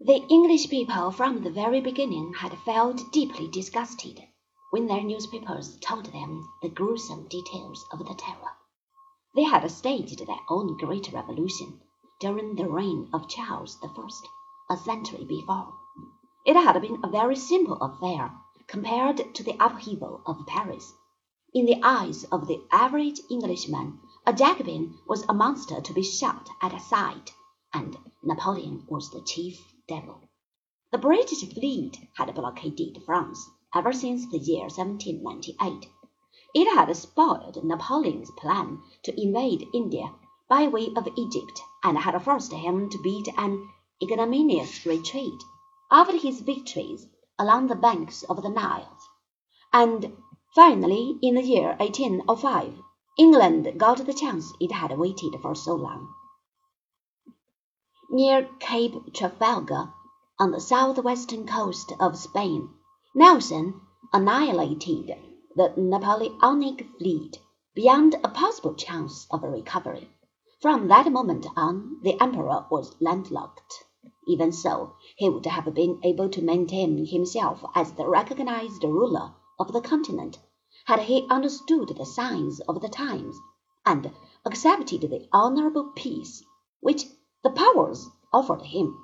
The English people from the very beginning had felt deeply disgusted when their newspapers told them the gruesome details of the Terror. They had staged their own great revolution during the reign of Charles I, a century before. It had been a very simple affair compared to the upheaval of Paris. In the eyes of the average Englishman, a Jacobin was a monster to be shot at a sight, and Napoleon was the chief devil. The British fleet had blockaded France ever since the year 1798. It had spoiled Napoleon's plan to invade India by way of Egypt, and had forced him to beat an ignominious retreat after his victories along the banks of the Nile. And finally, in the year 1805, England got the chance it had waited for so long. Near Cape Trafalgar, on the southwestern coast of Spain, Nelson annihilated the Napoleonic fleet beyond a possible chance of recovery. From that moment on, the Emperor was landlocked. Even so, he would have been able to maintain himself as the recognized ruler of the continent had he understood the signs of the times and accepted the honorable peace which the powers offered him.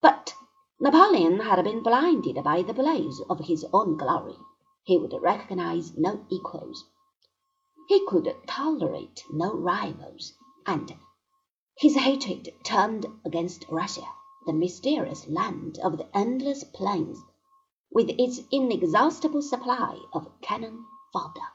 But Napoleon had been blinded by the blaze of his own glory. He would recognize no equals. He could tolerate no rivals, and his hatred turned against Russia, the mysterious land of the endless plains, with its inexhaustible supply of cannon fodder.